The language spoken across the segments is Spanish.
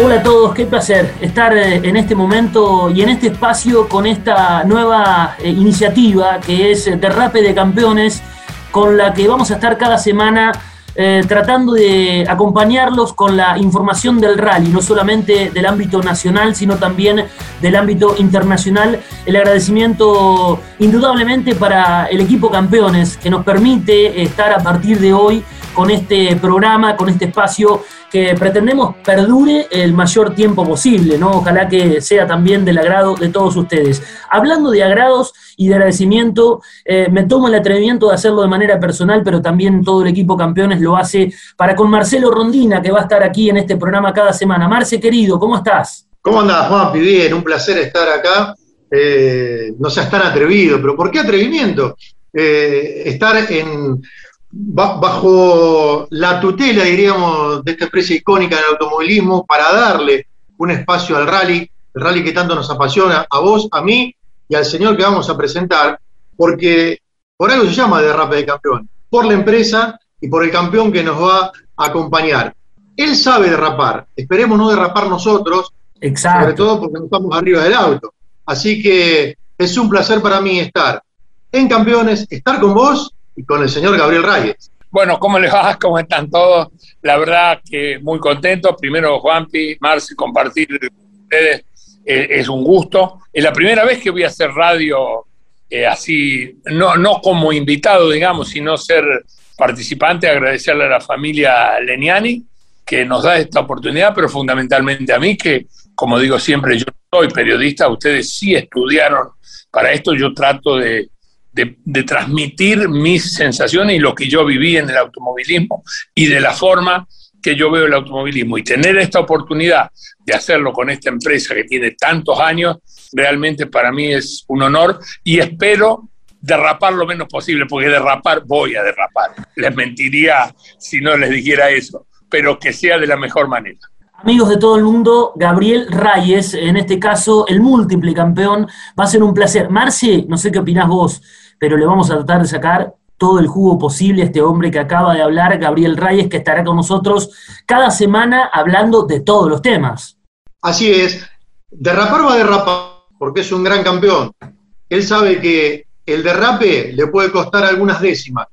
Hola a todos, qué placer estar eh, en este momento y en este espacio con esta nueva eh, iniciativa que es Derrape de Campeones, con la que vamos a estar cada semana eh, tratando de acompañarlos con la información del rally, no solamente del ámbito nacional, sino también del ámbito internacional. El agradecimiento indudablemente para el equipo campeones que nos permite estar a partir de hoy con este programa, con este espacio que pretendemos perdure el mayor tiempo posible, ¿no? Ojalá que sea también del agrado de todos ustedes. Hablando de agrados y de agradecimiento, eh, me tomo el atrevimiento de hacerlo de manera personal, pero también todo el equipo campeones lo hace para con Marcelo Rondina, que va a estar aquí en este programa cada semana. Marce, querido, ¿cómo estás? ¿Cómo andas, Juan? Bien, un placer estar acá. Eh, no seas tan atrevido, pero ¿por qué atrevimiento? Eh, estar en bajo la tutela, diríamos, de esta empresa icónica del automovilismo para darle un espacio al rally, el rally que tanto nos apasiona, a vos, a mí y al señor que vamos a presentar, porque por algo se llama derrape de campeón, por la empresa y por el campeón que nos va a acompañar. Él sabe derrapar, esperemos no derrapar nosotros, sobre todo porque no estamos arriba del auto. Así que es un placer para mí estar en Campeones, estar con vos y con el señor Gabriel Reyes. Bueno, ¿cómo les va? ¿Cómo están todos? La verdad que muy contento. Primero, Juanpi, Marci, compartir con ustedes eh, es un gusto. Es la primera vez que voy a hacer radio eh, así, no, no como invitado, digamos, sino ser participante, agradecerle a la familia Leniani que nos da esta oportunidad, pero fundamentalmente a mí, que como digo siempre, yo soy periodista, ustedes sí estudiaron para esto, yo trato de, de, transmitir mis sensaciones y lo que yo viví en el automovilismo y de la forma que yo veo el automovilismo. Y tener esta oportunidad de hacerlo con esta empresa que tiene tantos años, realmente para mí es un honor y espero derrapar lo menos posible, porque derrapar voy a derrapar. Les mentiría si no les dijera eso, pero que sea de la mejor manera. Amigos de todo el mundo, Gabriel Reyes, en este caso el múltiple campeón, va a ser un placer. Marce, no sé qué opinás vos, pero le vamos a tratar de sacar todo el jugo posible a este hombre que acaba de hablar, Gabriel Reyes, que estará con nosotros cada semana hablando de todos los temas. Así es, derrapar va a derrapar, porque es un gran campeón. Él sabe que el derrape le puede costar algunas décimas.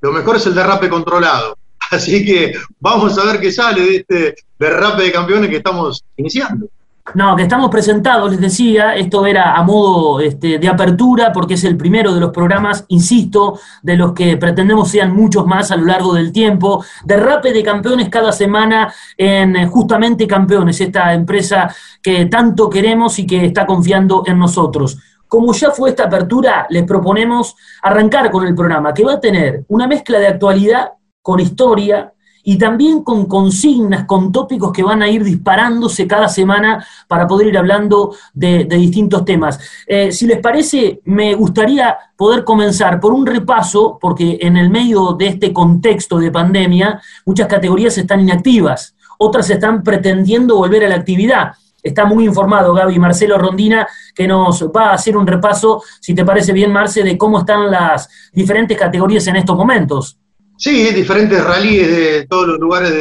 Lo mejor es el derrape controlado. Así que vamos a ver qué sale de este derrape de campeones que estamos iniciando. No, que estamos presentados, les decía, esto era a modo este, de apertura porque es el primero de los programas, insisto, de los que pretendemos sean muchos más a lo largo del tiempo. Derrape de campeones cada semana en eh, justamente Campeones, esta empresa que tanto queremos y que está confiando en nosotros. Como ya fue esta apertura, les proponemos arrancar con el programa, que va a tener una mezcla de actualidad con historia, y también con consignas, con tópicos que van a ir disparándose cada semana para poder ir hablando de, distintos temas. Eh, si les parece, me gustaría poder comenzar por un repaso, porque en el medio de este contexto de pandemia, muchas categorías están inactivas, otras están pretendiendo volver a la actividad. Está muy informado Gaby Marcelo Rondina, que nos va a hacer un repaso, si te parece bien, Marce, de cómo están las diferentes categorías en estos momentos. Sí, diferentes rallies de todos los lugares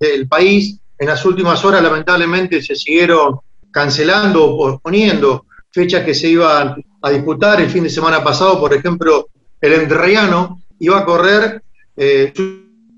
del país. En las últimas horas, lamentablemente, se siguieron cancelando o posponiendo fechas que se iban a disputar. El fin de semana pasado, por ejemplo, el Entrerriano iba a correr eh,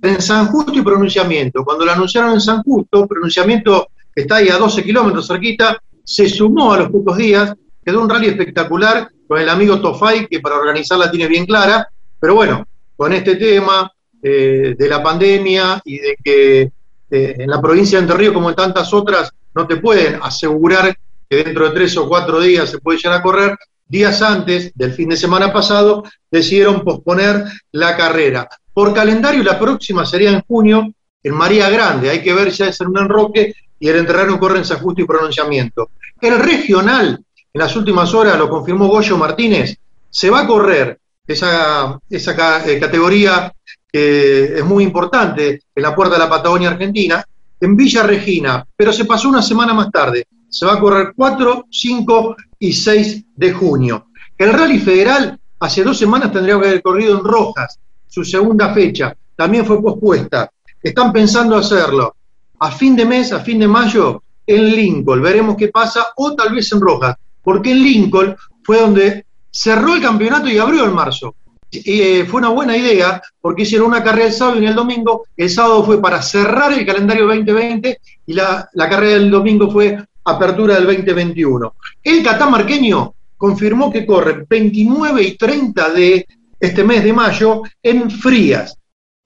en San Justo y pronunciamiento. Cuando lo anunciaron en San Justo, pronunciamiento está ahí a 12 kilómetros cerquita, se sumó a los pocos días. Quedó un rally espectacular con el amigo Tofay, que para organizarla tiene bien clara. Pero bueno, con este tema, eh, de la pandemia y de que eh, en la provincia de Entre Ríos, como en tantas otras, no te pueden asegurar que dentro de tres o cuatro días se puede llegar a correr, días antes del fin de semana pasado decidieron posponer la carrera. Por calendario, la próxima sería en junio en María Grande. Hay que ver ya es en un enroque y el entrerano corre en San Justo y pronunciamiento. El regional, en las últimas horas lo confirmó Goyo Martínez, se va a correr esa, esa eh, categoría que es muy importante en la puerta de la Patagonia Argentina, en Villa Regina, pero se pasó una semana más tarde. Se va a correr 4, 5 y 6 de junio. El Rally Federal hace dos semanas tendría que haber corrido en Rojas, su segunda fecha, también fue pospuesta. Están pensando hacerlo a fin de mes, a fin de mayo, en Lincoln, veremos qué pasa, o tal vez en Rojas, porque en Lincoln fue donde cerró el campeonato y abrió en marzo. Eh, fue una buena idea porque hicieron una carrera el sábado y el domingo. El sábado fue para cerrar el calendario 2020 y la, la carrera del domingo fue apertura del 2021. El catamarqueño confirmó que corre 29 y 30 de este mes de mayo en Frías.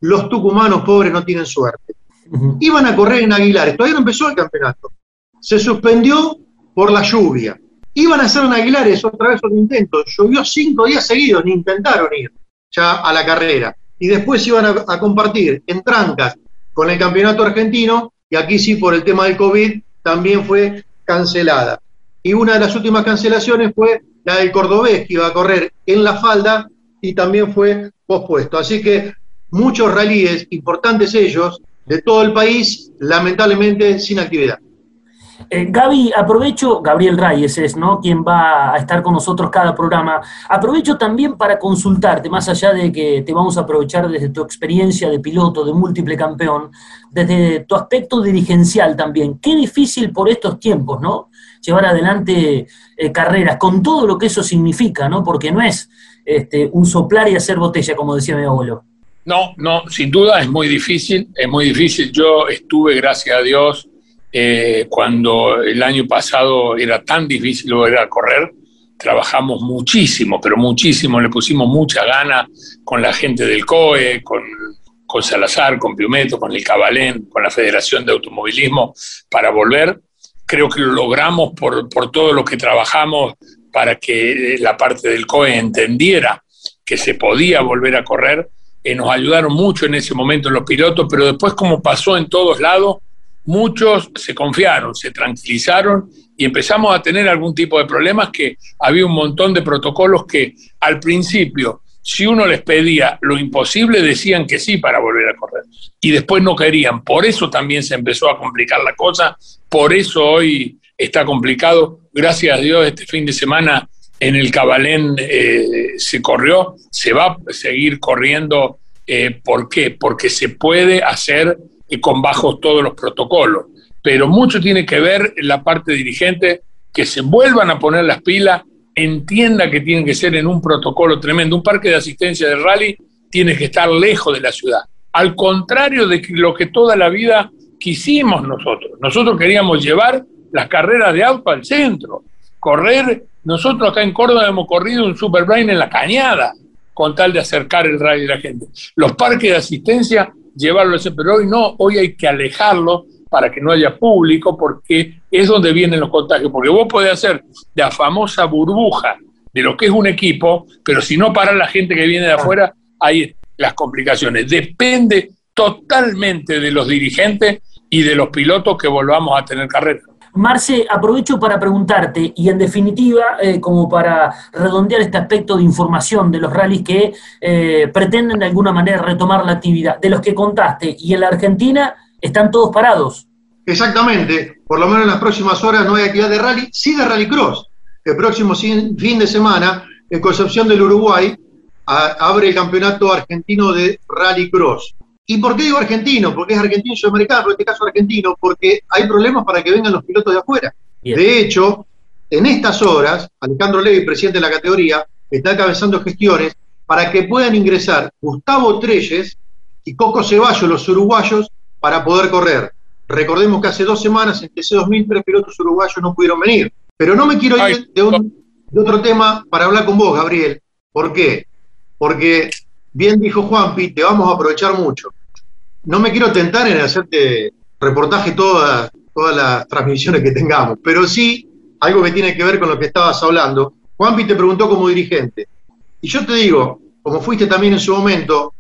Los tucumanos pobres no tienen suerte. Iban a correr en Aguilares, todavía no empezó el campeonato. Se suspendió por la lluvia. Iban a hacer en Aguilares otra vez un intento. Llovió cinco días seguidos, ni intentaron ir ya a la carrera. Y después iban a, a compartir en trancas con el campeonato argentino, y aquí sí por el tema del COVID también fue cancelada. Y una de las últimas cancelaciones fue la del cordobés, que iba a correr en la falda y también fue pospuesto. Así que muchos rallies, importantes ellos, de todo el país, lamentablemente sin actividad. Eh, Gaby, aprovecho, Gabriel Reyes es, ¿no? Quien va a estar con nosotros cada programa. Aprovecho también para consultarte, más allá de que te vamos a aprovechar desde tu experiencia de piloto, de múltiple campeón, desde tu aspecto dirigencial también. Qué difícil por estos tiempos, ¿no? Llevar adelante eh, carreras, con todo lo que eso significa, ¿no? Porque no es este, un soplar y hacer botella, como decía mi abuelo. No, no, sin duda es muy difícil, es muy difícil. Yo estuve, gracias a Dios, eh, cuando el año pasado era tan difícil volver a correr, trabajamos muchísimo, pero muchísimo, le pusimos mucha gana con la gente del COE, con, Salazar, con Piumeto, con el Cabalén, con la Federación de Automovilismo, para volver. Creo que lo logramos por, por todo lo que trabajamos para que la parte del COE entendiera que se podía volver a correr eh, nos ayudaron mucho en ese momento los pilotos, pero después como pasó en todos lados, muchos se confiaron, se tranquilizaron y empezamos a tener algún tipo de problemas que había un montón de protocolos que al principio, si uno les pedía lo imposible, decían que sí para volver a correr y después no querían. Por eso también se empezó a complicar la cosa, por eso hoy está complicado. Gracias a Dios este fin de semana en el Cabalén eh, se corrió, se va a seguir corriendo. Eh, ¿Por qué? Porque se puede hacer con bajos todos los protocolos. Pero mucho tiene que ver la parte dirigente, que se vuelvan a poner las pilas, entienda que tiene que ser en un protocolo tremendo. Un parque de asistencia de rally tiene que estar lejos de la ciudad. Al contrario de lo que toda la vida quisimos nosotros. Nosotros queríamos llevar las carreras de auto al centro, correr nosotros acá en Córdoba hemos corrido un Superbrain en la cañada con tal de acercar el radio a la gente. Los parques de asistencia, llevarlo ese, pero hoy no, hoy hay que alejarlo para que no haya público, porque es donde vienen los contagios. Porque vos podés hacer la famosa burbuja de lo que es un equipo, pero si no para la gente que viene de afuera, hay las complicaciones. Depende totalmente de los dirigentes y de los pilotos que volvamos a tener carrera. Marce, aprovecho para preguntarte, y en definitiva, eh, como para redondear este aspecto de información de los rallies que eh, pretenden de alguna manera retomar la actividad, de los que contaste, y en la Argentina están todos parados. Exactamente, por lo menos en las próximas horas no hay actividad de rally, sí de rallycross. El próximo fin de semana, en Concepción del Uruguay, abre el campeonato argentino de rallycross. ¿Y por qué digo argentino? Porque es argentino y sudamericano, en este caso argentino, porque hay problemas para que vengan los pilotos de afuera. De hecho, en estas horas, Alejandro Levy, presidente de la categoría, está encabezando gestiones para que puedan ingresar Gustavo Treyes y Coco Ceballos, los uruguayos, para poder correr. Recordemos que hace dos semanas en TC2000 tres pilotos uruguayos no pudieron venir. Pero no me quiero ir de, de otro tema para hablar con vos, Gabriel. ¿Por qué? Porque bien dijo Juanpi, te vamos a aprovechar mucho no me quiero tentar en hacerte reportaje todas, todas las transmisiones que tengamos, pero sí algo que tiene que ver con lo que estabas hablando. Juanpi te preguntó como dirigente. Y yo te digo, como fuiste también en su momento,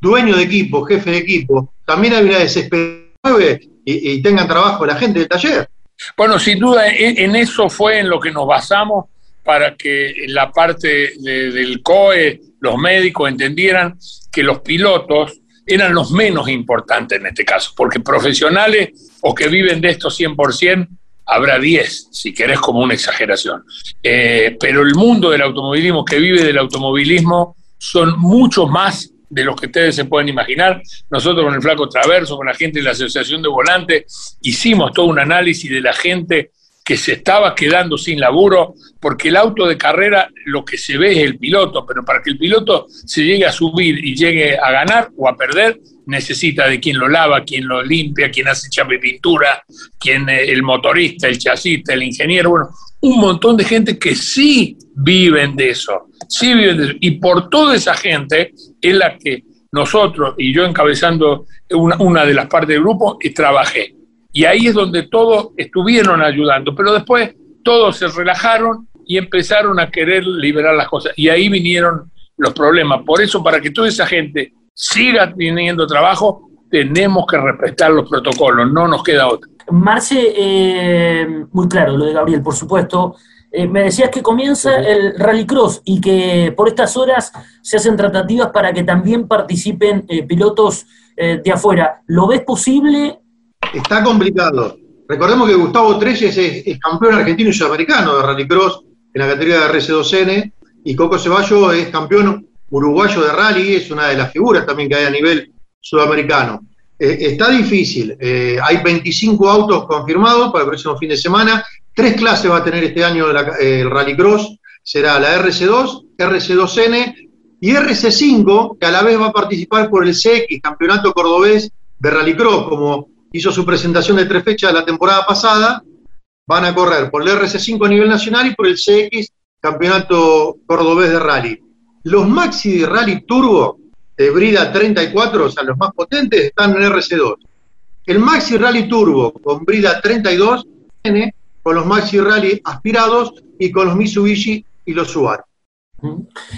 dueño de equipo, jefe de equipo, también hay una desesperación y, y tengan trabajo la gente del taller. Bueno, sin duda, en eso fue en lo que nos basamos para que la parte del COE, los médicos entendieran que los pilotos eran los menos importantes en este caso, porque profesionales o que viven de esto 100%, habrá 10, si querés como una exageración. Eh, pero el mundo del automovilismo, que vive del automovilismo, son muchos más de los que ustedes se pueden imaginar. Nosotros con el Flaco Traverso, con la gente de la Asociación de Volantes, hicimos todo un análisis de la gente que se estaba quedando sin laburo, porque el auto de carrera lo que se ve es el piloto, pero para que el piloto se llegue a subir y llegue a ganar o a perder, necesita de quien lo lava, quien lo limpia, quien hace chapa y pintura, quien eh, el motorista, el chasista, el ingeniero, bueno, un montón de gente que sí viven de eso, sí viven de eso. Y por toda esa gente es la que nosotros, y yo encabezando una, una de las partes del grupo, trabajé. Y ahí es donde todos estuvieron ayudando, pero después todos se relajaron y empezaron a querer liberar las cosas. Y ahí vinieron los problemas. Por eso, para que toda esa gente siga teniendo trabajo, tenemos que respetar los protocolos, no nos queda otra. Marce, eh, muy claro lo de Gabriel, por supuesto. Eh, me decías que comienza el Rallycross y que por estas horas se hacen tratativas para que también participen eh, pilotos de afuera. ¿Lo ves posible? Está complicado. Recordemos que Gustavo Treyes es, campeón argentino y sudamericano de Rallycross en la categoría de RC2N y Coco Ceballo es campeón uruguayo de rally, es una de las figuras también que hay a nivel sudamericano. Eh, está difícil, eh, hay 25 autos confirmados para el próximo fin de semana, tres clases va a tener este año eh, el Rallycross, será la RC2, RC2N y RC5, que a la vez va a participar por el CX, Campeonato Cordobés de Rallycross, como hizo su presentación de tres fechas la temporada pasada, van a correr por el RC5 a nivel nacional y por el CX, Campeonato Cordobés de Rally. Los Maxi Rally Turbo de Brida 34, o sea, los más potentes, están en RC2. El Maxi Rally Turbo con Brida 32 viene con los Maxi Rally aspirados y con los Mitsubishi y los Subaru.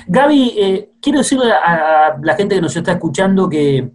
Gaby, eh, quiero decirle a la gente que nos está escuchando que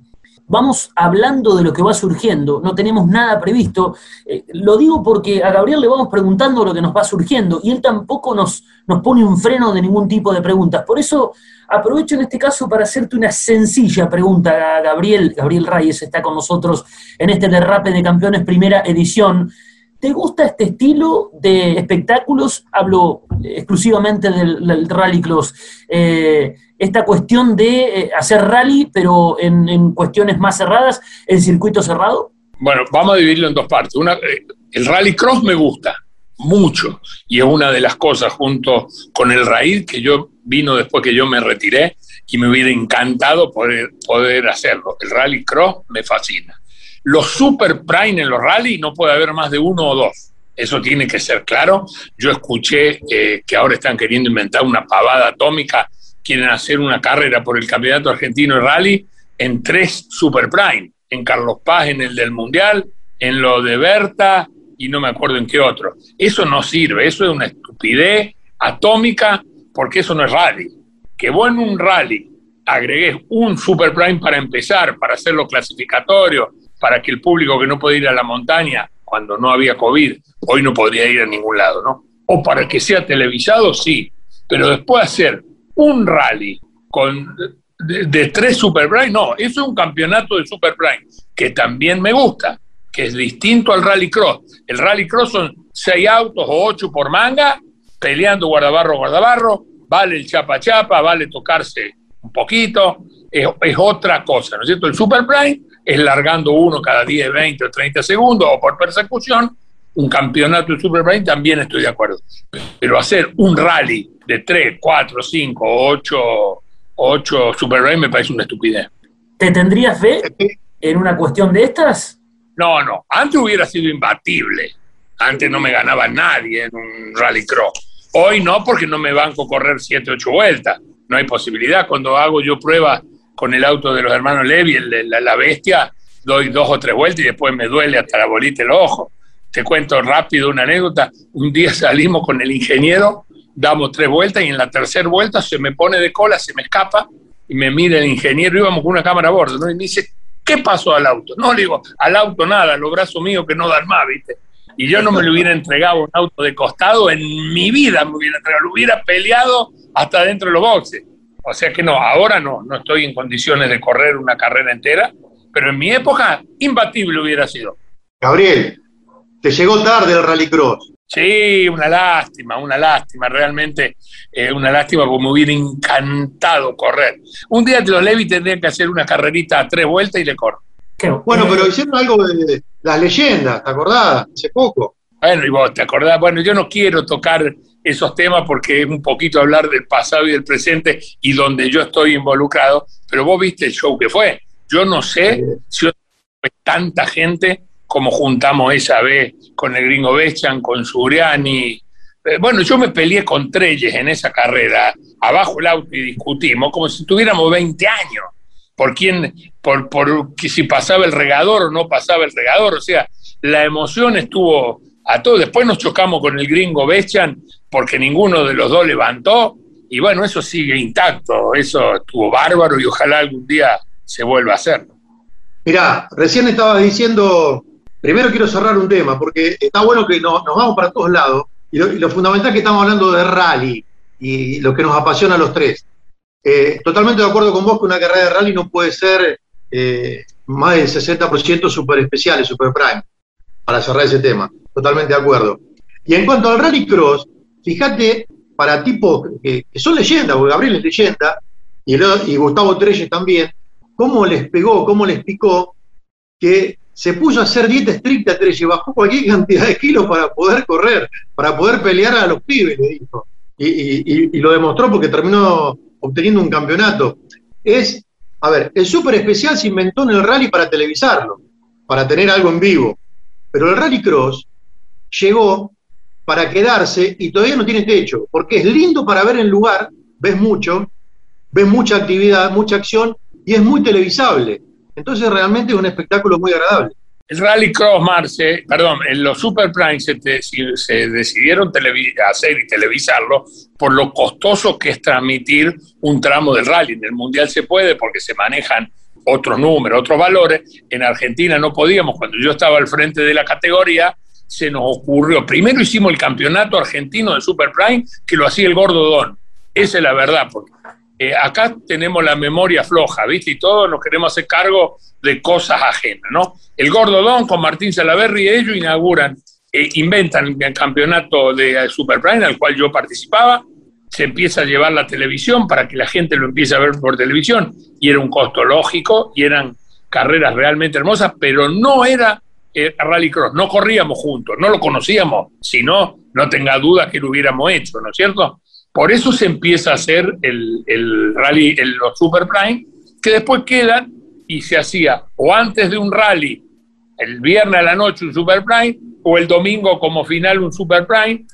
vamos hablando de lo que va surgiendo, no tenemos nada previsto. Eh, lo digo porque a Gabriel le vamos preguntando lo que nos va surgiendo y él tampoco nos, nos pone un freno de ningún tipo de preguntas. Por eso aprovecho en este caso para hacerte una sencilla pregunta a Gabriel. Gabriel Reyes está con nosotros en este Derrape de Campeones primera edición. ¿Te gusta este estilo de espectáculos? Hablo exclusivamente del, Rally Cross. Eh, esta cuestión de eh, hacer rally, pero en, cuestiones más cerradas, el circuito cerrado? Bueno, vamos a dividirlo en dos partes. Una, eh, el Rally Cross me gusta mucho y es una de las cosas junto con el Raid que yo vino después que yo me retiré y me hubiera encantado poder, poder hacerlo. El Rally Cross me fascina. Los Super Prime en los rally no puede haber más de uno o dos. Eso tiene que ser claro. Yo escuché eh, que ahora están queriendo inventar una pavada atómica quieren hacer una carrera por el Campeonato Argentino de Rally en tres Super Prime, en Carlos Paz en el del Mundial, en lo de Berta y no me acuerdo en qué otro. Eso no sirve, eso es una estupidez atómica porque eso no es rally. Que vos en un rally agregues un Super Prime para empezar, para hacerlo clasificatorio, para que el público que no puede ir a la montaña cuando no había COVID, hoy no podría ir a ningún lado, ¿no? O para que sea televisado, sí, pero después hacer un rally con de, tres Super Prime, no, eso es un campeonato de Super Prime, que también me gusta, que es distinto al Rally Cross. El Rally Cross son seis autos o ocho por manga, peleando guardabarro, guardabarro, vale el chapa chapa, vale tocarse un poquito, es, otra cosa, ¿no es cierto? El Super Prime es largando uno cada 10, 20 o 30 segundos o por persecución, un campeonato de Super Prime también estoy de acuerdo. Pero hacer un rally de 3, 4, 5, 8, 8 Super Rally me parece una estupidez. ¿Te tendrías fe en una cuestión de estas? No, no. Antes hubiera sido imbatible. Antes no me ganaba nadie en un rally cross. Hoy no, porque no me banco correr 7, 8 vueltas. No hay posibilidad. Cuando hago yo prueba con el auto de los hermanos Levy, la, la, bestia, doy dos o tres vueltas y después me duele hasta la bolita el ojo. Te cuento rápido una anécdota. Un día salimos con el ingeniero damos tres vueltas y en la tercera vuelta se me pone de cola, se me escapa y me mira el ingeniero, íbamos con una cámara a bordo, ¿no? Y me dice, ¿qué pasó al auto? No, le digo, al auto nada, los brazos míos que no dan más, ¿viste? Y yo no me lo hubiera entregado un auto de costado, en mi vida me hubiera entregado, lo hubiera peleado hasta dentro de los boxes. O sea que no, ahora no, no estoy en condiciones de correr una carrera entera, pero en mi época imbatible hubiera sido. Gabriel, te llegó tarde el rallycross. Sí, una lástima, una lástima, realmente eh, una lástima porque me hubiera encantado correr. Un día los Levi tendrían que hacer una carrerita a tres vueltas y le corro. Bueno, pero hicieron algo de las leyendas, ¿te acordás? Hace poco. Bueno, y vos te acordás, bueno, yo no quiero tocar esos temas porque es un poquito hablar del pasado y del presente y donde yo estoy involucrado, pero vos viste el show que fue. Yo no sé si tanta gente como juntamos esa vez con el gringo Bechan, con Suriani. Eh, bueno, yo me peleé con Treyes en esa carrera, abajo el auto y discutimos, como si tuviéramos 20 años, por quién, por, por si pasaba el regador o no pasaba el regador, o sea, la emoción estuvo a todo. Después nos chocamos con el gringo Bechan porque ninguno de los dos levantó, y bueno, eso sigue intacto, eso estuvo bárbaro y ojalá algún día se vuelva a hacer. Mirá, recién estaba diciendo Primero quiero cerrar un tema, porque está bueno que nos, vamos para todos lados, y lo, fundamental es que estamos hablando de rally, y lo que nos apasiona a los tres. Eh, totalmente de acuerdo con vos que una carrera de rally no puede ser eh, más del 60% super especiales, super prime, para cerrar ese tema. Totalmente de acuerdo. Y en cuanto al rally cross, fíjate, para tipos que, son leyendas, porque Gabriel es leyenda, y, y Gustavo Treyes también, cómo les pegó, cómo les picó que se puso a hacer dieta estricta, Trece, bajó cualquier cantidad de kilos para poder correr, para poder pelear a los pibes, le dijo. Y, lo demostró porque terminó obteniendo un campeonato. Es, a ver, el súper especial se inventó en el rally para televisarlo, para tener algo en vivo. Pero el rally cross llegó para quedarse y todavía no tiene techo, porque es lindo para ver el lugar, ves mucho, ves mucha actividad, mucha acción y es muy televisable. Entonces realmente es un espectáculo muy agradable. El Rally Cross Marce, perdón, en los Super Prime se, decidieron hacer y televisarlo por lo costoso que es transmitir un tramo del rally. En el Mundial se puede porque se manejan otros números, otros valores. En Argentina no podíamos. Cuando yo estaba al frente de la categoría, se nos ocurrió. Primero hicimos el campeonato argentino de Super Prime, que lo hacía el Gordo Don. Esa es la verdad, porque eh, acá tenemos la memoria floja, ¿viste? Y todos nos queremos hacer cargo de cosas ajenas, ¿no? El Gordo Don con Martín Salaverri, ellos inauguran, eh, inventan el campeonato de Super Prime al cual yo participaba, se empieza a llevar la televisión para que la gente lo empiece a ver por televisión, y era un costo lógico, y eran carreras realmente hermosas, pero no era eh, Rallycross, no corríamos juntos, no lo conocíamos, si no, no tenga duda que lo hubiéramos hecho, ¿no es cierto? Por eso se empieza a hacer el, rally, el, los Super Prime, que después quedan y se hacía o antes de un rally, el viernes a la noche un Super Prime, o el domingo como final un Super Prime,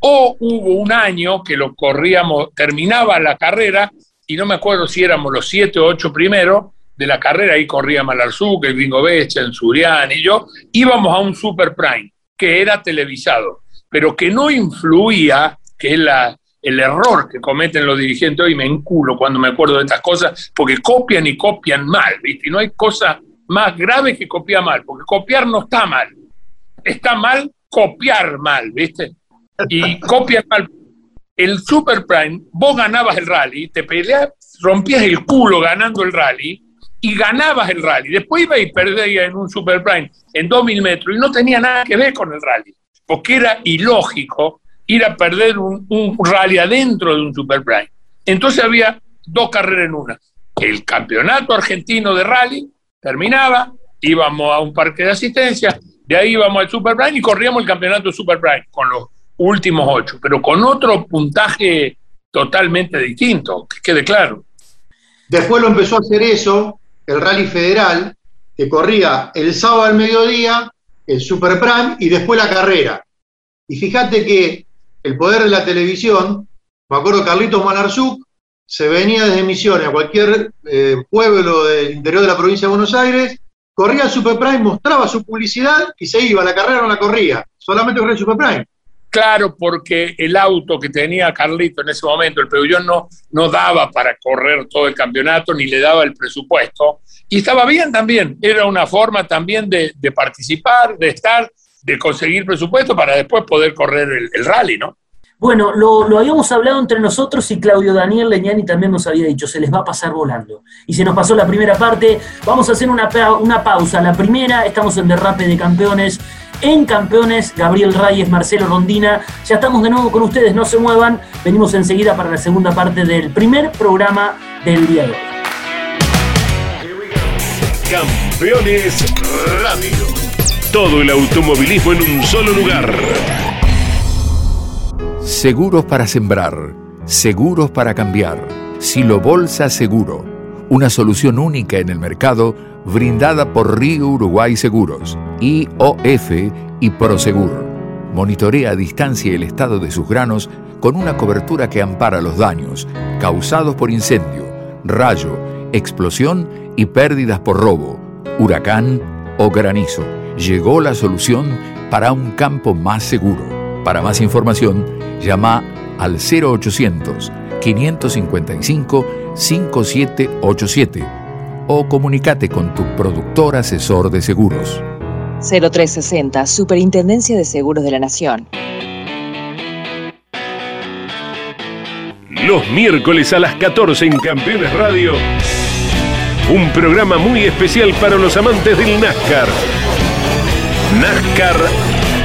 o hubo un año que lo corríamos, terminaba la carrera, y no me acuerdo si éramos los siete o ocho primeros de la carrera, ahí corría Malarzuc, el Bingo Becha, el Surian y yo, íbamos a un Super Prime, que era televisado, pero que no influía, que es la, el error que cometen los dirigentes hoy, me enculo cuando me acuerdo de estas cosas, porque copian y copian mal, ¿viste? Y no hay cosa más grave que copiar mal, porque copiar no está mal, está mal copiar mal, ¿viste? Y copiar mal. El Super Prime, vos ganabas el rally, te peleas, rompías el culo ganando el rally y ganabas el rally. Después iba y perdía en un Super Prime en 2000 metros y no tenía nada que ver con el rally, porque era ilógico ir a perder un, rally adentro de un Super Prime. Entonces había dos carreras en una. El campeonato argentino de rally terminaba, íbamos a un parque de asistencia, de ahí íbamos al Super Prime y corríamos el campeonato de Super Prime con los últimos ocho, pero con otro puntaje totalmente distinto, que quede claro. Después lo empezó a hacer eso, el Rally Federal, que corría el sábado al mediodía, el Super Prime y después la carrera. Y fíjate que el poder de la televisión, me acuerdo Carlitos Manarzuk, se venía desde Misiones a cualquier eh, pueblo del interior de la provincia de Buenos Aires, corría Super Prime, mostraba su publicidad y se iba, la carrera no la corría, solamente corría Super Prime. Claro, porque el auto que tenía Carlito en ese momento, el Peugeot, no, no daba para correr todo el campeonato, ni le daba el presupuesto. Y estaba bien también, era una forma también de, de participar, de estar de conseguir presupuesto para después poder correr el, rally, ¿no? Bueno, lo, habíamos hablado entre nosotros y Claudio Daniel Leñani también nos había dicho, se les va a pasar volando. Y se nos pasó la primera parte, vamos a hacer una, una pausa. La primera, estamos en Derrape de Campeones en Campeones, Gabriel Reyes, Marcelo Rondina. Ya estamos de nuevo con ustedes, no se muevan. Venimos enseguida para la segunda parte del primer programa del día de hoy. Campeones Radio. Todo el automovilismo en un solo lugar. Seguros para sembrar, seguros para cambiar. Silo Bolsa Seguro, una solución única en el mercado brindada por Río Uruguay Seguros, IOF y Prosegur. Monitorea a distancia el estado de sus granos con una cobertura que ampara los daños causados por incendio, rayo, explosión y pérdidas por robo, huracán o granizo. Llegó la solución para un campo más seguro. Para más información, llama al 0800 555 5787 o comunícate con tu productor asesor de seguros. 0360, Superintendencia de Seguros de la Nación. Los miércoles a las 14 en Campeones Radio. Un programa muy especial para los amantes del NASCAR. NASCAR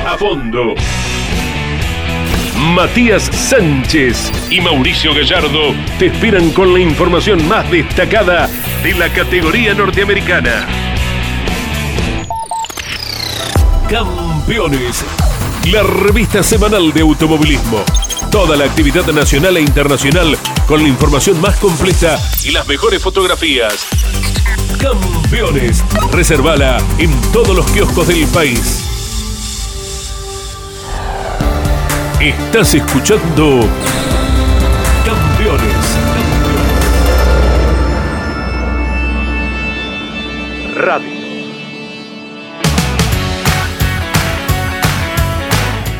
a fondo. Matías Sánchez y Mauricio Gallardo te esperan con la información más destacada de la categoría norteamericana. Campeones, la revista semanal de automovilismo. Toda la actividad nacional e internacional con la información más completa y las mejores fotografías. Campeones, reservala en todos los kioscos del país. Estás escuchando Radio.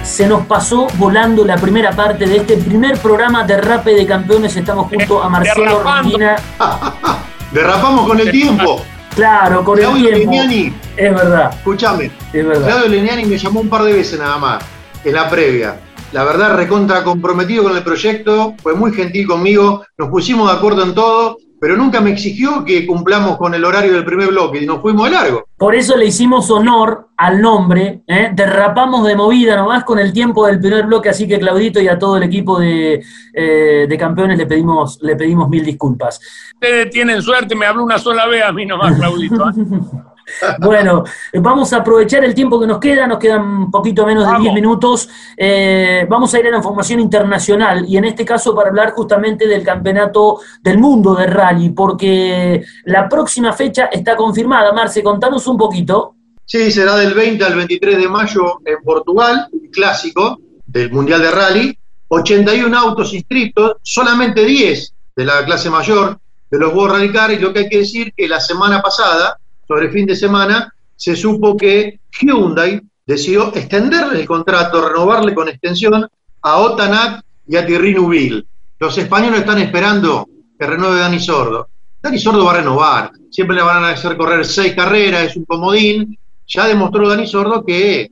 Se nos pasó volando la primera parte de este primer programa de Rape de Campeones. Estamos junto a Marcelo Rondina. Derrapamos con el tiempo. Claro, con el Claudio tiempo. Legnani, Es verdad, escúchame, es verdad. Claudio Legnani me llamó un par de veces nada más, en la previa. La verdad, recontra comprometido con el proyecto, fue muy gentil conmigo, nos pusimos de acuerdo en todo, pero nunca me exigió que cumplamos con el horario del primer bloque y nos fuimos de largo. Por eso le hicimos honor al nombre, ¿eh? derrapamos de movida nomás con el tiempo del primer bloque, así que Claudito y a todo el equipo de, eh, de campeones le pedimos, le pedimos mil disculpas. Ustedes tienen suerte, me habló una sola vez a mí nomás, Claudito. ¿eh? Bueno, vamos a aprovechar el tiempo que nos queda, nos quedan un poquito menos de Vamos. 10 minutos. Eh, vamos a ir a la información internacional y en este caso para hablar justamente del campeonato del mundo de rally, porque la próxima fecha está confirmada. Marce, contanos un poquito. Sí, será del 20 al 23 de mayo en Portugal, un clásico del Mundial de Rally. 81 autos inscritos, solamente 10 de la clase mayor de los World Rally Car, y lo que hay que decir que la semana pasada, sobre fin de semana, se supo que Hyundai decidió extenderle el contrato, renovarle con extensión a Otanak y a Thierry. Los españoles están esperando que renueve Dani Sordo. Dani Sordo va a renovar, siempre le van a hacer correr seis carreras, es un comodín. Ya demostró Dani Sordo que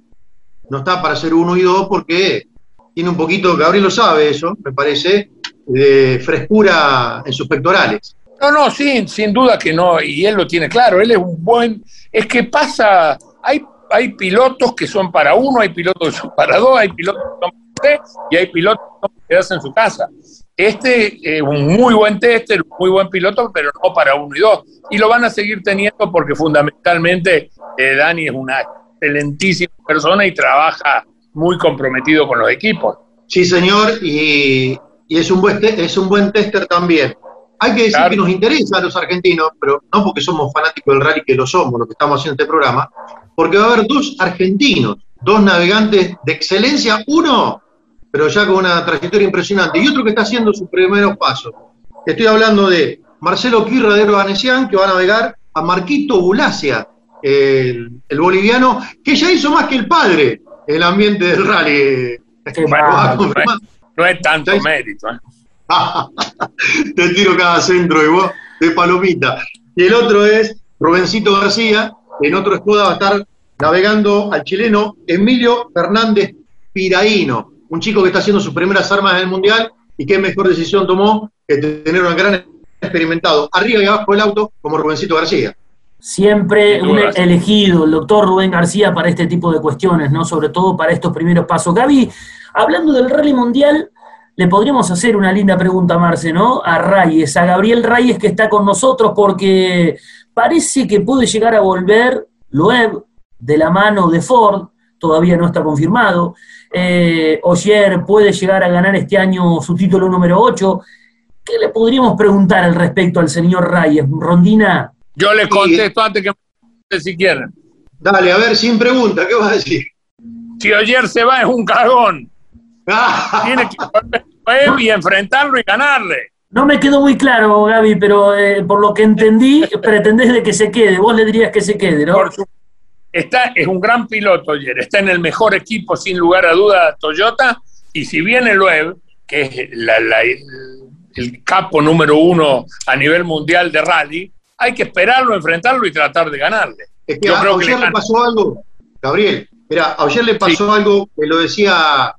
no está para ser uno y dos porque tiene un poquito, Gabriel lo sabe eso, me parece, de frescura en sus pectorales. No, no, sí, sin duda que no, y él lo tiene claro, él es un buen, es que pasa, hay, hay pilotos que son para uno, hay pilotos que son para dos, hay pilotos que son para tres, y hay pilotos que son para quedarse en su casa. Este es un muy buen tester, un muy buen piloto, pero no para uno y dos. Y lo van a seguir teniendo porque fundamentalmente eh, Dani es una excelentísima persona y trabaja muy comprometido con los equipos. Sí, señor, y, y es, un buen es un buen tester también. Hay que decir Claro. que nos interesa a los argentinos, pero no porque somos fanáticos del rally, que lo somos, lo que estamos haciendo este programa, porque va a haber dos argentinos, dos navegantes de excelencia, uno, pero ya con una trayectoria impresionante, y otro que está haciendo sus primeros pasos. Estoy hablando de Marcelo Quirra de Urbanesian, que va a navegar a Marquito Bulacia, el, el boliviano, que ya hizo más que el padre el ambiente del rally. Bárbaro. confirmar. No es tanto mérito. ¿eh? Te tiro cada centro de, vos, de palomita. Y el otro es Rubencito García, que en otro escudo va a estar navegando al chileno Emilio Fernández Piraíno, un chico que está haciendo sus primeras armas en el Mundial y qué mejor decisión tomó que tener un gran experimentado arriba y abajo del auto como Rubencito García. Siempre un elegido, el doctor Rubén García, para este tipo de cuestiones, ¿no? Sobre todo para estos primeros pasos. Gaby, hablando del rally mundial, le podríamos hacer una linda pregunta, Marce, ¿no? A Reyes, a Gabriel Reyes que está con nosotros, porque parece que puede llegar a volver Loeb de la mano de Ford, todavía no está confirmado. Eh, Oyer puede llegar a ganar este año su título número 8. ¿Qué le podríamos preguntar al respecto al señor Reyes? Rondina. Yo le contesto antes que si quieren. Dale, a ver, sin pregunta, ¿qué vas a decir? Si Oyer se va es un cagón. Tiene que volver y enfrentarlo y ganarle. No me quedó muy claro, Gaby, pero eh, por lo que entendí, pretendés de que se quede. Vos le dirías que se quede, ¿no? Por está, es un gran piloto, Oyer. Está en el mejor equipo, sin lugar a duda, Toyota. Y si viene Loeb, que es el capo número uno a nivel mundial de rally, hay que esperarlo, enfrentarlo y tratar de ganarle. Es que a, creo le, pasó algo, Gabriel, mira, a le pasó algo que lo decía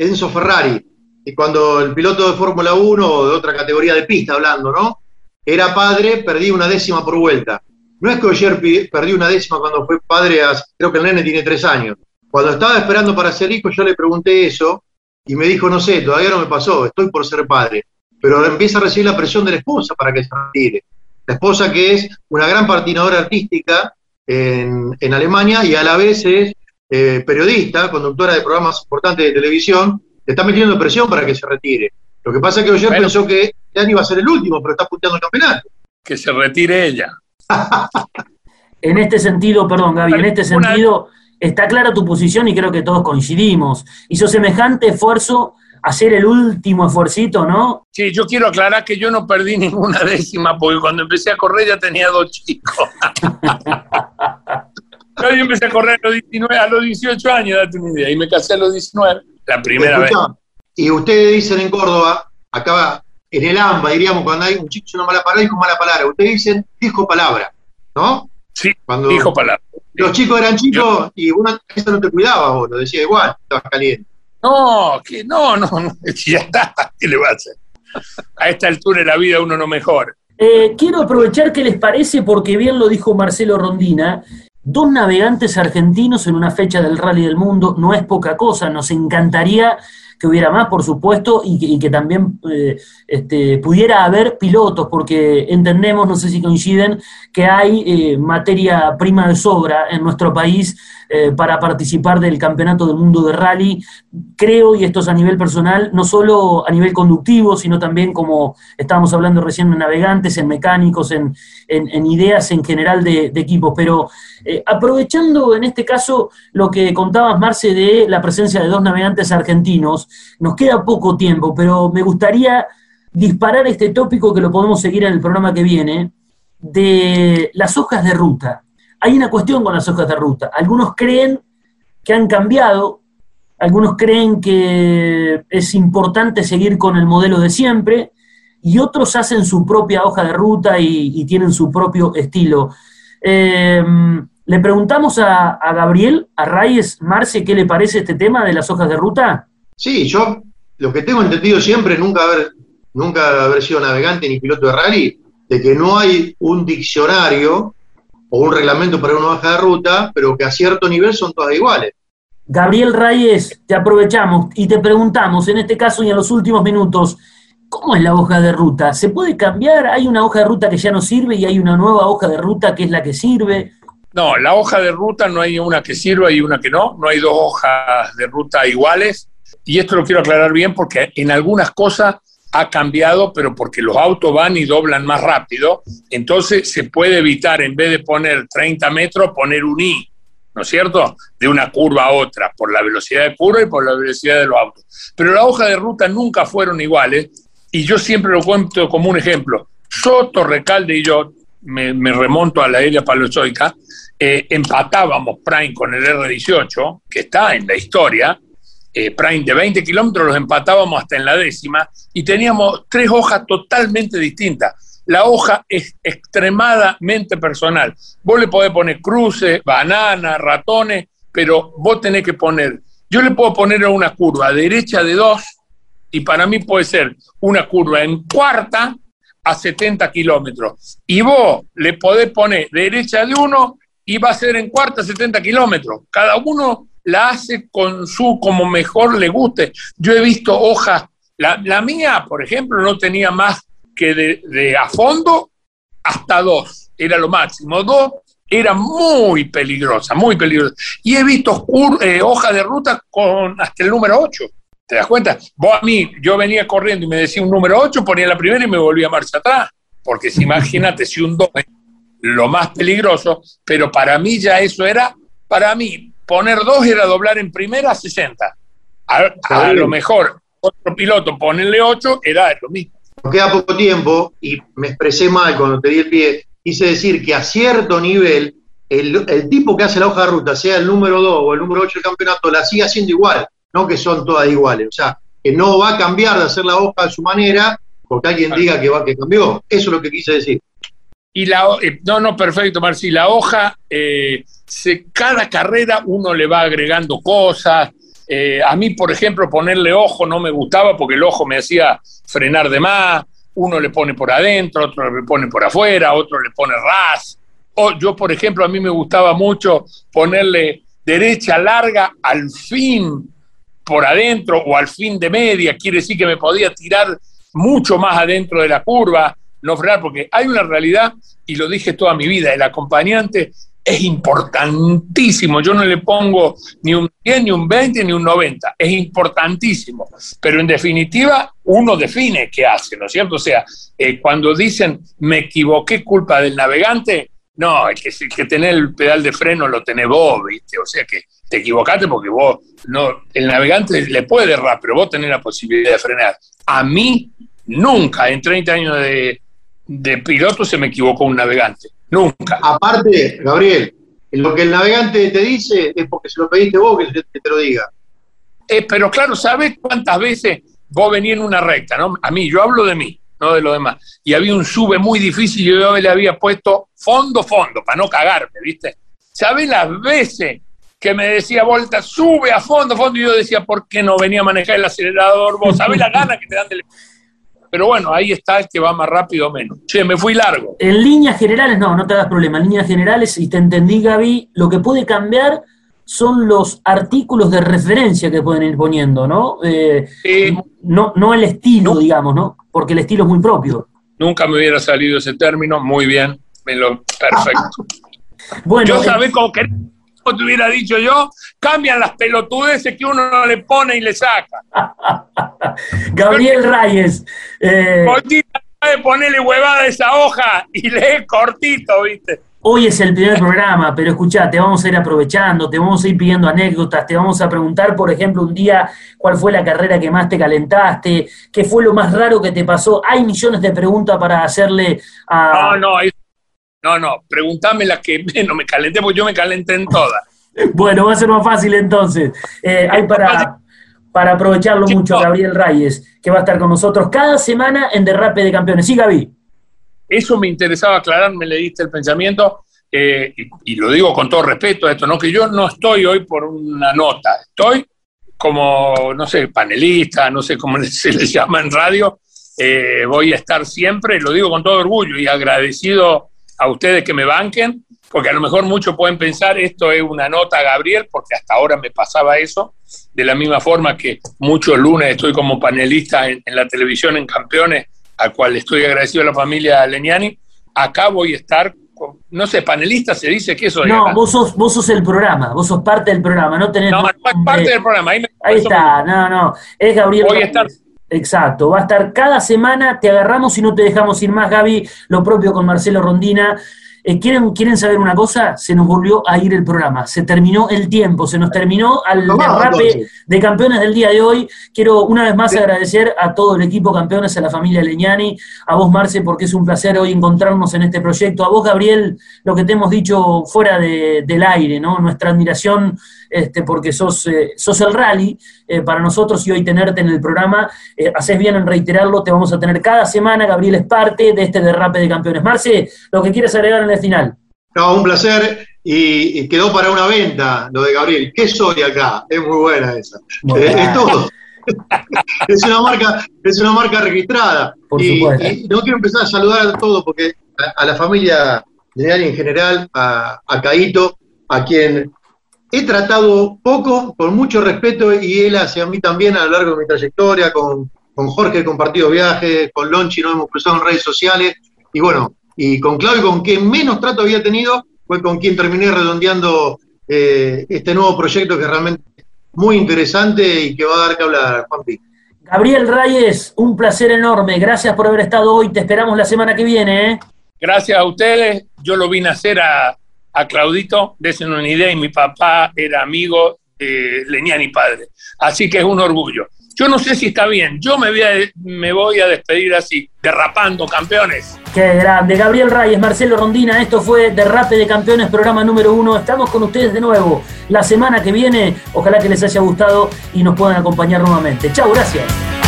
Enzo Ferrari, y cuando el piloto de Fórmula 1 o de otra categoría de pista hablando, ¿no? Era padre, perdí una décima por vuelta. No es que ayer perdió una décima cuando fue padre, creo que el nene tiene tres años. Cuando estaba esperando para ser hijo, yo le pregunté eso y me dijo, no sé, todavía no me pasó, estoy por ser padre. Pero empieza a recibir la presión de la esposa para que se retire la esposa que es una gran patinadora artística en, Alemania y a la vez es eh, periodista, conductora de programas importantes de televisión, le está metiendo presión para que se retire. Lo que pasa es que Oyer pensó que ya iba a ser el último, pero está punteando el campeonato. Que se retire ella. en este sentido, perdón, Gaby, en este sentido está clara tu posición y creo que todos coincidimos. Hizo semejante esfuerzo hacer el último esfuercito, ¿no? Sí, yo quiero aclarar que yo no perdí ninguna décima, porque cuando empecé a correr ya tenía dos chicos. yo empecé a correr a los, 19, a los 18 años, date una idea, y me casé a los 19, la primera vez. Y ustedes dicen en Córdoba, acá en el AMBA, diríamos, cuando hay un chico una mala palabra, dijo mala palabra. Ustedes dicen, dijo palabra, ¿no? Sí, cuando dijo palabra. Los chicos eran chicos y uno eso no te cuidaba vos, lo decía igual, estabas caliente. No, que no, no, no, ya está, ¿qué le va a hacer? A esta altura de la vida uno no mejora. Eh, quiero aprovechar que les parece, porque bien lo dijo Marcelo Rondina, dos navegantes argentinos en una fecha del Rally del Mundo no es poca cosa, nos encantaría que hubiera más, por supuesto, y que, también eh, este, pudiera haber pilotos, porque entendemos, no sé si coinciden, que hay eh, materia prima de sobra en nuestro país eh, para participar del Campeonato del Mundo de Rally. Creo, y esto es a nivel personal, no solo a nivel conductivo, sino también como estábamos hablando recién en navegantes, en mecánicos, en, ideas en general de, equipos. Pero aprovechando en este caso lo que contabas, Marce, de la presencia de dos navegantes argentinos, nos queda poco tiempo, pero me gustaría disparar este tópico que lo podemos seguir en el programa que viene, de las hojas de ruta hay una cuestión con las hojas de ruta. Algunos creen que han cambiado, algunos creen que es importante seguir con el modelo de siempre, y otros hacen su propia hoja de ruta y, tienen su propio estilo. Eh, le preguntamos a, Gabriel, a Reyes, Marce, ¿qué le parece este tema de las hojas de ruta? Sí, yo lo que tengo entendido siempre, nunca haber, nunca haber sido navegante ni piloto de rally, de que no hay un diccionario o un reglamento para una hoja de ruta, pero que a cierto nivel son todas iguales. Gabriel Reyes, te aprovechamos y te preguntamos, en este caso y en los últimos minutos, ¿cómo es la hoja de ruta? ¿Se puede cambiar? ¿Hay una hoja de ruta que ya no sirve y hay una nueva hoja de ruta que es la que sirve? No, la hoja de ruta no hay una que sirva y una que no, no hay dos hojas de ruta iguales. Y esto lo quiero aclarar bien porque en algunas cosas ha cambiado, pero porque los autos van y doblan más rápido, entonces se puede evitar, en vez de poner 30 metros, poner un I, ¿no es cierto? De una curva a otra, por la velocidad de curva y por la velocidad de los autos. Pero la hoja de ruta nunca fueron iguales, y yo siempre lo cuento como un ejemplo. Yo, Torrecalde y yo, me, remonto a la era palozoica, eh, empatábamos Prime con el R18, que está en la historia, eh, Prime de 20 kilómetros los empatábamos hasta en la décima y teníamos tres hojas totalmente distintas. La hoja es extremadamente personal. Vos le podés poner cruces, bananas, ratones, pero vos tenés que poner, yo le puedo poner a una curva derecha de dos y para mí puede ser una curva en cuarta a 70 kilómetros. Y vos le podés poner derecha de uno y va a ser en cuarta 70 kilómetros. Cada uno la hace con su como mejor le guste. Yo he visto hojas, la, mía, por ejemplo, no tenía más que de, a fondo hasta dos, era lo máximo. Dos era muy peligrosa, muy peligrosa. Y he visto eh, hojas de ruta con hasta el número 8. ¿Te das cuenta? Vos a mí, yo venía corriendo y me decía un número 8, ponía la primera y me volvía a marcha atrás. Porque si imagínate si un 2 es lo más peligroso, pero para mí ya eso era, para mí, poner 2 era doblar en primera a 60. A, lo mejor otro piloto ponerle 8 era lo mismo. queda poco tiempo y me expresé mal cuando te di el pie. Quise decir que a cierto nivel, el, el tipo que hace la hoja de ruta, sea el número 2 o el número 8 del campeonato, la sigue haciendo igual no que son todas iguales. O sea, que no va a cambiar de hacer la hoja de su manera porque alguien diga que va que cambió. Eso es lo que quise decir. Y la, eh, no, no, perfecto, Marci. La hoja, eh, cada carrera uno le va agregando cosas. Eh, a mí, por ejemplo, ponerle ojo no me gustaba porque el ojo me hacía frenar de más. Uno le pone por adentro, otro le pone por afuera, otro le pone ras. O yo, por ejemplo, a mí me gustaba mucho ponerle derecha larga al fin por adentro o al fin de media, quiere decir que me podía tirar mucho más adentro de la curva, no frenar, porque hay una realidad, y lo dije toda mi vida, el acompañante es importantísimo, yo no le pongo ni un 10, ni un 20, ni un 90, es importantísimo, pero en definitiva uno define qué hace, ¿no es cierto? O sea, eh, cuando dicen me equivoqué culpa del navegante, no, es que, que tener el pedal de freno lo tenés vos, ¿viste? O sea que te equivocaste porque vos, no, el navegante le puede errar, pero vos tenés la posibilidad de frenar. A mí, nunca, en 30 años de, piloto, se me equivocó un navegante. Nunca. Aparte, Gabriel, lo que el navegante te dice es porque se lo pediste vos que te lo diga. Eh, pero claro, ¿sabes cuántas veces vos venís en una recta? ¿no? A mí, yo hablo de mí, no de lo demás. Y había un sube muy difícil y yo le había puesto fondo, fondo, para no cagarme, ¿viste? ¿Sabes las veces que me decía Volta, sube a fondo, fondo, y yo decía, ¿por qué no venía a manejar el acelerador vos? ¿Sabés la gana que te dan del... Pero bueno, ahí está el que va más rápido o menos. Che, me fui largo. En líneas generales, no, no te das problema. En líneas generales, y te entendí, Gaby, lo que puede cambiar son los artículos de referencia que pueden ir poniendo, ¿no? Eh, no, no el estilo, digamos, ¿no? Porque el estilo es muy propio. Nunca me hubiera salido ese término, muy bien, me lo, perfecto. bueno, yo eh, cómo te hubiera dicho yo, cambian las pelotudeces que uno no le pone y le saca. Gabriel Reyes. Eh, ponerle huevada a esa hoja y lee cortito, ¿viste? Hoy es el primer programa, pero escucha, te vamos a ir aprovechando, te vamos a ir pidiendo anécdotas, te vamos a preguntar, por ejemplo, un día cuál fue la carrera que más te calentaste, qué fue lo más raro que te pasó. Hay millones de preguntas para hacerle a... No, no, no, no, pregúntame la que menos me calenté, porque yo me calenté en todas. bueno, va a ser más fácil entonces. Eh, hay para, para aprovecharlo mucho Gabriel Reyes, que va a estar con nosotros cada semana en Derrape de Campeones. Sí, Gaby. Eso me interesaba aclarar, me leíste el pensamiento, eh, y, lo digo con todo respeto a esto, ¿no? que yo no estoy hoy por una nota, estoy como, no sé, panelista, no sé cómo se le llama en radio, eh, voy a estar siempre, lo digo con todo orgullo y agradecido a ustedes que me banquen, porque a lo mejor muchos pueden pensar esto es una nota Gabriel, porque hasta ahora me pasaba eso, de la misma forma que muchos lunes estoy como panelista en, la televisión en Campeones, al cual estoy agradecido a la familia Leñani, acá voy a estar no sé, panelista se dice que eso No, vos sos, vos sos el programa, vos sos parte del programa, no tenés. No, parte del programa. Ahí, está, no, no. Es Gabriel. Voy a estar, Exacto, va a estar cada semana, te agarramos y no te dejamos ir más, Gaby, lo propio con Marcelo Rondina. Eh, ¿quieren, ¿Quieren saber una cosa? Se nos volvió a ir el programa, se terminó el tiempo, se nos terminó al derrape de campeones del día de hoy. Quiero una vez más agradecer a todo el equipo campeones, a la familia Leñani, a vos Marce, porque es un placer hoy encontrarnos en este proyecto, a vos Gabriel, lo que te hemos dicho fuera del aire, ¿no? nuestra admiración este, porque sos, eh, sos el rally eh, para nosotros y hoy tenerte en el programa, eh, haces bien en reiterarlo, te vamos a tener cada semana, Gabriel es parte de este derrape de campeones. Marce, lo que quieres agregar en el final. No, un placer y, quedó para una venta lo de Gabriel. ¿Qué soy acá? Es muy buena esa. es todo. es una marca, es una marca registrada. Por y, supuesto. y no quiero empezar a saludar a todos porque a, a la familia de Dani en general, a, a Caito, a quien he tratado poco, con mucho respeto, y él hacia mí también a lo largo de mi trayectoria, con, con Jorge he compartido viajes, con Lonchi nos hemos cruzado en redes sociales, y bueno, y con Claudio, con quien menos trato había tenido, fue con quien terminé redondeando eh, este nuevo proyecto que es realmente muy interesante y que va a dar que hablar, Juanpi. Gabriel Reyes, un placer enorme. Gracias por haber estado hoy. Te esperamos la semana que viene. ¿eh? Gracias a ustedes. Yo lo vine a hacer a, a Claudito, desen una idea, y mi papá era amigo de Leniani padre. Así que es un orgullo. Yo no sé si está bien. Yo me voy a, me voy a despedir así, derrapando, campeones. Qué grande. Gabriel Reyes, Marcelo Rondina, esto fue Derrape de Campeones, programa número uno. Estamos con ustedes de nuevo la semana que viene. Ojalá que les haya gustado y nos puedan acompañar nuevamente. Chau, gracias.